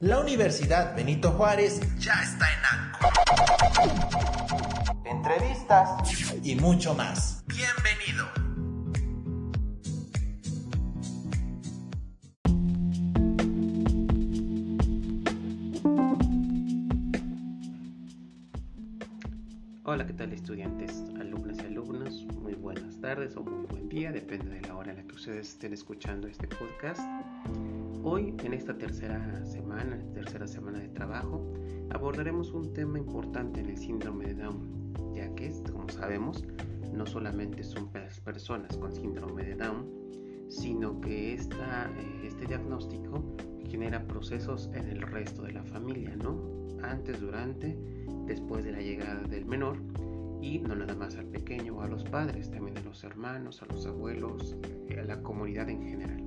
La Universidad Benito Juárez ya está en ANCO. Entrevistas y mucho más. Bienvenido. Hola, ¿qué tal estudiantes, alumnas y alumnos? Muy buenas tardes o muy buen día, depende de la hora en la que ustedes estén escuchando este podcast. Hoy, en esta tercera semana, tercera semana de trabajo, abordaremos un tema importante en el síndrome de Down, ya que, como sabemos, no solamente son personas con síndrome de Down, sino que esta, eh, este diagnóstico genera procesos en el resto de la familia, ¿no? Antes, durante, después de la llegada del menor y no nada más al pequeño o a los padres, también a los hermanos, a los abuelos, a la comunidad en general.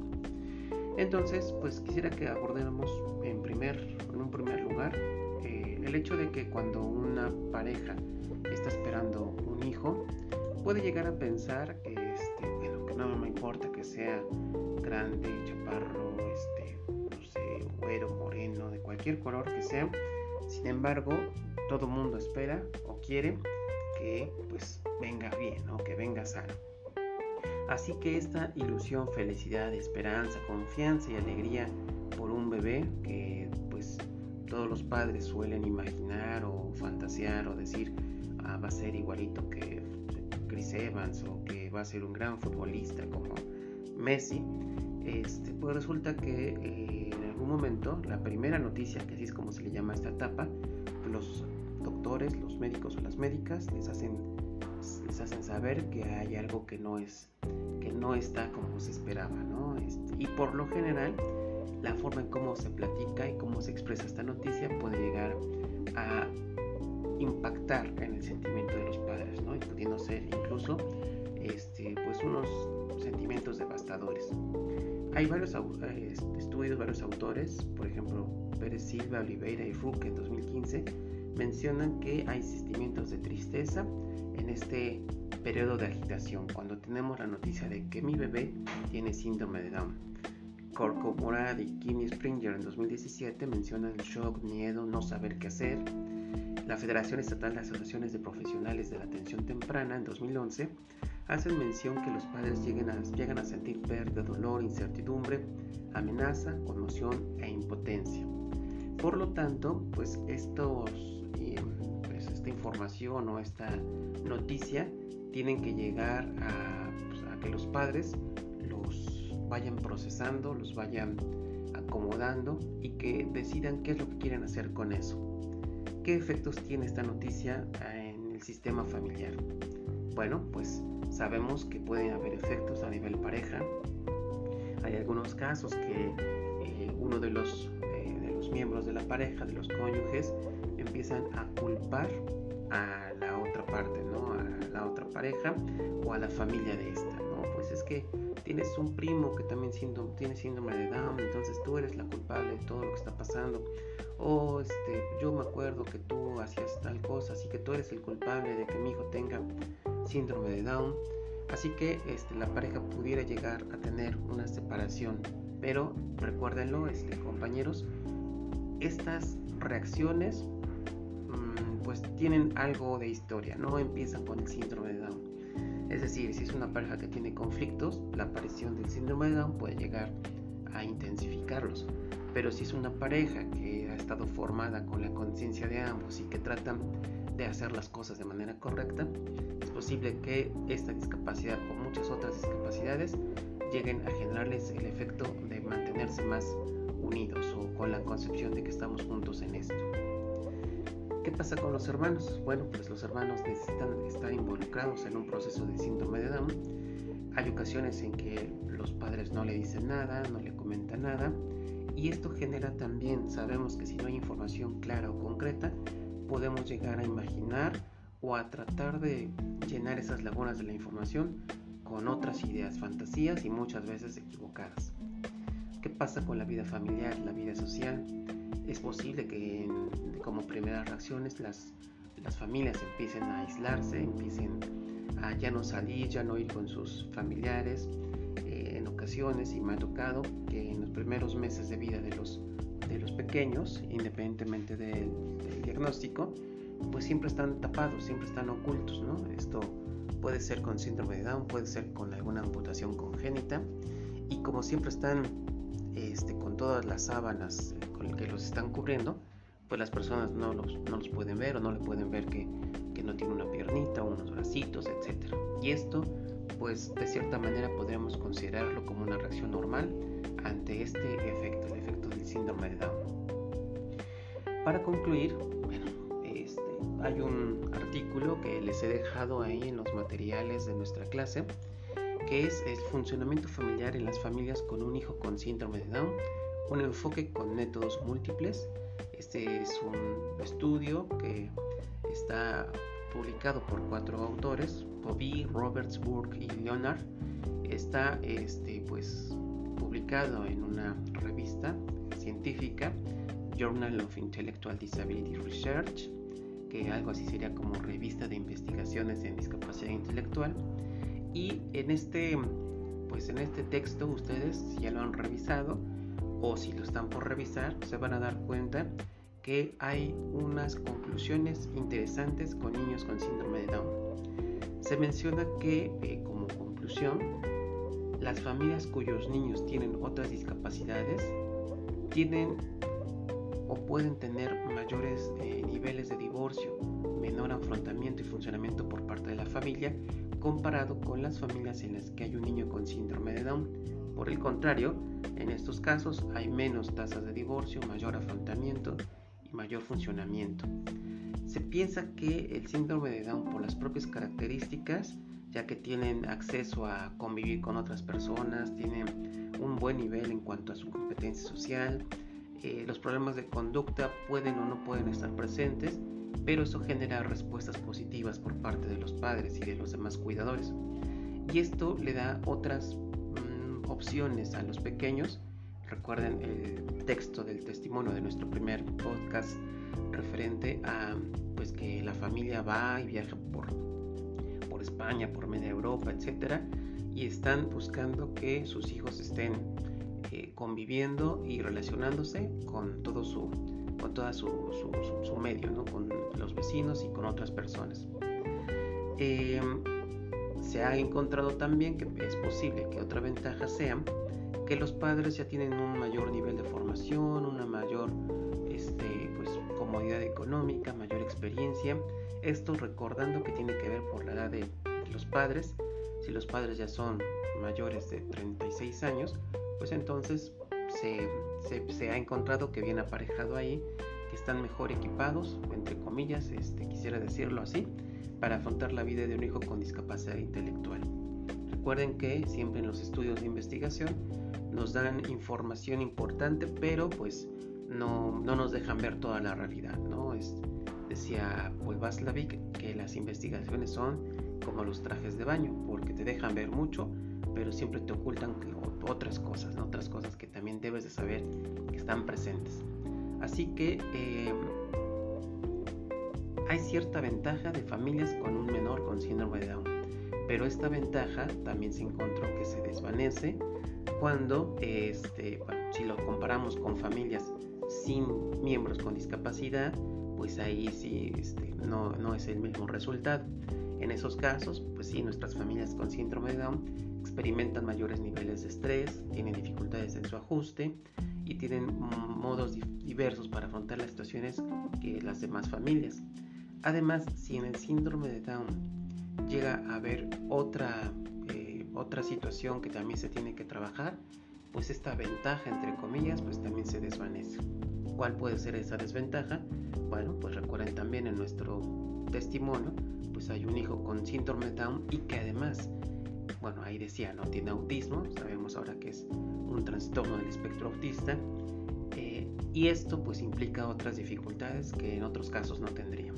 Entonces, pues quisiera que abordemos en, primer, en un primer lugar eh, el hecho de que cuando una pareja está esperando un hijo, puede llegar a pensar que, este, que no me importa que sea grande, chaparro, este, no sé, güero, moreno, de cualquier color que sea. Sin embargo, todo mundo espera o quiere que pues venga bien o que venga sano. Así que esta ilusión, felicidad, esperanza, confianza y alegría por un bebé que pues todos los padres suelen imaginar o fantasear o decir ah, va a ser igualito que Chris Evans o que va a ser un gran futbolista como Messi, este, pues resulta que eh, en algún momento la primera noticia, que así es como se le llama a esta etapa, los doctores, los médicos o las médicas les hacen, les hacen saber que hay algo que no es no está como se esperaba, ¿no? Este, y por lo general, la forma en cómo se platica y cómo se expresa esta noticia puede llegar a impactar en el sentimiento de los padres, ¿no? Y pudiendo ser incluso este, pues unos sentimientos devastadores. Hay varios eh, estudios, varios autores, por ejemplo, Pérez Silva, Oliveira y Ruque en 2015, mencionan que hay sentimientos de tristeza en este periodo de agitación, cuando tenemos la noticia de que mi bebé tiene síndrome de Down. Corco Morad y Kimmy Springer en 2017 mencionan el shock, miedo, no saber qué hacer. La Federación Estatal de Asociaciones de Profesionales de la Atención Temprana en 2011 hacen mención que los padres llegan a, llegan a sentir pérdida, dolor, incertidumbre, amenaza, conmoción e impotencia. Por lo tanto, pues estos, información o esta noticia tienen que llegar pues, a, que los padres los vayan procesando, los vayan acomodando y que decidan qué es lo que quieren hacer con eso. ¿Qué efectos tiene esta noticia en el sistema familiar? Bueno, pues sabemos que pueden haber efectos a nivel pareja. Hay algunos casos que eh, uno de los, eh, de los miembros de la pareja, de los cónyuges, empiezan a culpar a la otra parte, ¿no? A la otra pareja o a la familia de esta, ¿no? Pues es que tienes un primo que también tiene síndrome de Down, entonces tú eres la culpable de todo lo que está pasando. O este, yo me acuerdo que tú hacías tal cosa, así que tú eres el culpable de que mi hijo tenga síndrome de Down. Así que este, la pareja pudiera llegar a tener una separación. Pero recuérdenlo, este, compañeros, estas reacciones pues tienen algo de historia, no empiezan con el síndrome de Down. Es decir, si es una pareja que tiene conflictos, la aparición del síndrome de Down puede llegar a intensificarlos. Pero si es una pareja que ha estado formada con la conciencia de ambos y que tratan de hacer las cosas de manera correcta, es posible que esta discapacidad o muchas otras discapacidades lleguen a generarles el efecto de mantenerse más unidos o con la concepción de que estamos juntos en esto. ¿Qué pasa con los hermanos? Bueno, pues los hermanos necesitan estar involucrados en un proceso de síndrome de Down. Hay ocasiones en que los padres no le dicen nada, no le comentan nada. Y esto genera también, sabemos que si no hay información clara o concreta, podemos llegar a imaginar o a tratar de llenar esas lagunas de la información con otras ideas, fantasías y muchas veces equivocadas. ¿Qué pasa con la vida familiar, la vida social? Es posible que como primeras reacciones las, las familias empiecen a aislarse, empiecen a ya no salir, ya no ir con sus familiares. Eh, en ocasiones, y me ha tocado, que en los primeros meses de vida de los de los pequeños, independientemente del, diagnóstico, pues siempre están tapados, siempre están ocultos, ¿no? Esto puede ser con síndrome de Down, puede ser con alguna amputación congénita y como siempre están este, con todas las sábanas que los están cubriendo, pues las personas no los, no los pueden ver o no le pueden ver que, que no tiene una piernita, unos bracitos, etc. Y esto, pues de cierta manera podríamos considerarlo como una reacción normal ante este efecto, el efecto del síndrome de Down. Para concluir, bueno, este, hay un artículo que les he dejado ahí en los materiales de nuestra clase, que es el funcionamiento familiar en las familias con un hijo con síndrome de Down, un enfoque con métodos múltiples. Este es un estudio que está publicado por cuatro autores, Bobby, Roberts, Burke y Leonard. Está este, pues, publicado en una revista científica, Journal of Intellectual Disability Research, que algo así sería como revista de investigaciones en discapacidad intelectual. Y en este, pues en este texto ustedes ya lo han revisado o si lo están por revisar, se van a dar cuenta que hay unas conclusiones interesantes con niños con síndrome de Down. Se menciona que eh, como conclusión las familias cuyos niños tienen otras discapacidades tienen o pueden tener mayores eh, niveles de divorcio, menor afrontamiento y funcionamiento por parte de la familia comparado con las familias en las que hay un niño con síndrome de Down. Por el contrario, en estos casos hay menos tasas de divorcio, mayor afrontamiento y mayor funcionamiento. Se piensa que el síndrome de Down por las propias características ya que tienen acceso a convivir con otras personas, tienen un buen nivel en cuanto a su competencia social, eh, los problemas de conducta pueden o no pueden estar presentes, pero eso genera respuestas positivas por parte de los padres y de los demás cuidadores. Y esto le da otras opciones a los pequeños. Recuerden el texto del testimonio de nuestro primer podcast referente a pues que la familia va y viaja por España, por media Europa, etcétera, y están buscando que sus hijos estén eh, conviviendo y relacionándose con todo su con toda su, su, medio, ¿no? con los vecinos y con otras personas. Em, se ha encontrado también que es posible que otra ventaja sea que los padres ya tienen un mayor nivel de formación, una mayor este, pues, comodidad económica, mayor experiencia esto recordando que tiene que ver por la edad de los padres. Si los padres ya son mayores de 36 años, pues entonces se, ha encontrado que viene aparejado ahí, que están mejor equipados, entre comillas, este, quisiera decirlo así, para afrontar la vida de un hijo con discapacidad intelectual. Recuerden que siempre en los estudios de investigación nos dan información importante, pero pues no, no nos dejan ver toda la realidad, ¿no? Es, Decía Vaslavic que las investigaciones son como los trajes de baño, porque te dejan ver mucho, pero siempre te ocultan otras cosas, otras cosas que también debes de saber que están presentes. Así que eh, hay cierta ventaja de familias con un menor con síndrome de Down, pero esta ventaja también se encontró que se desvanece cuando, este, si lo comparamos con familias sin miembros con discapacidad, pues ahí sí este, no, no es el mismo resultado. En esos casos, pues sí, nuestras familias con síndrome de Down experimentan mayores niveles de estrés, tienen dificultades en su ajuste y tienen modos diversos para afrontar las situaciones que las demás familias. Además, si en el síndrome de Down llega a haber otra, eh, otra situación que también se tiene que trabajar, pues esta ventaja, entre comillas, pues también se desvanece. ¿Cuál puede ser esa desventaja? Bueno, pues recuerden también en nuestro testimonio, pues hay un hijo con síndrome de Down y que además, bueno, ahí decía, no tiene autismo, sabemos ahora que es un trastorno del espectro autista, eh, y esto pues implica otras dificultades que en otros casos no tendría.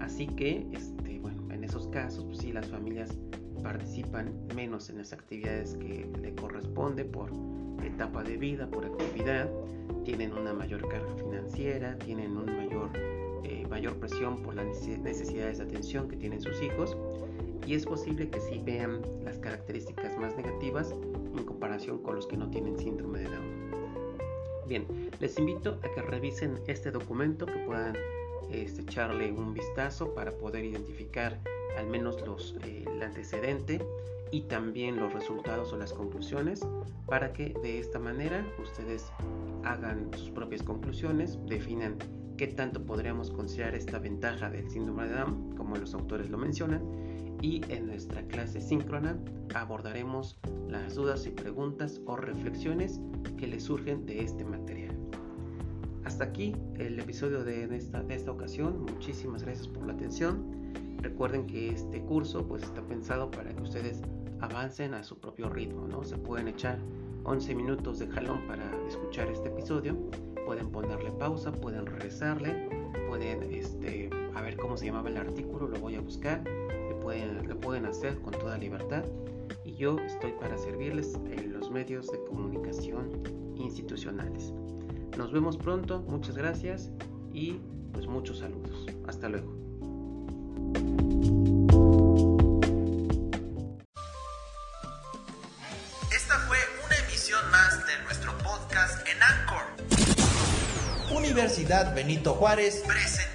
Así que, este, bueno, en esos casos, pues sí, las familias participan menos en las actividades que le corresponde por etapa de vida, por actividad, tienen una mayor carga financiera, tienen una mayor, eh, mayor presión por las necesidades de atención que tienen sus hijos y es posible que sí vean las características más negativas en comparación con los que no tienen síndrome de Down. Bien, les invito a que revisen este documento, que puedan echarle un vistazo para poder identificar al menos los, eh, el antecedente y también los resultados o las conclusiones para que de esta manera ustedes hagan sus propias conclusiones, definan qué tanto podríamos considerar esta ventaja del síndrome de Down, como los autores lo mencionan, y en nuestra clase síncrona abordaremos las dudas y preguntas o reflexiones que les surgen de este material. Hasta aquí el episodio de esta, de esta ocasión. Muchísimas gracias por la atención. Recuerden que este curso pues está pensado para que ustedes avancen a su propio ritmo, ¿no? Se pueden echar 11 minutos de jalón para escuchar este episodio, pueden ponerle pausa, pueden regresarle, pueden este, a ver cómo se llamaba el artículo, lo voy a buscar, lo pueden, lo pueden hacer con toda libertad y yo estoy para servirles en los medios de comunicación institucionales. Nos vemos pronto, muchas gracias y pues muchos saludos. Hasta luego. Esta fue una emisión más de nuestro podcast en Anchor. Universidad Benito Juárez presentó.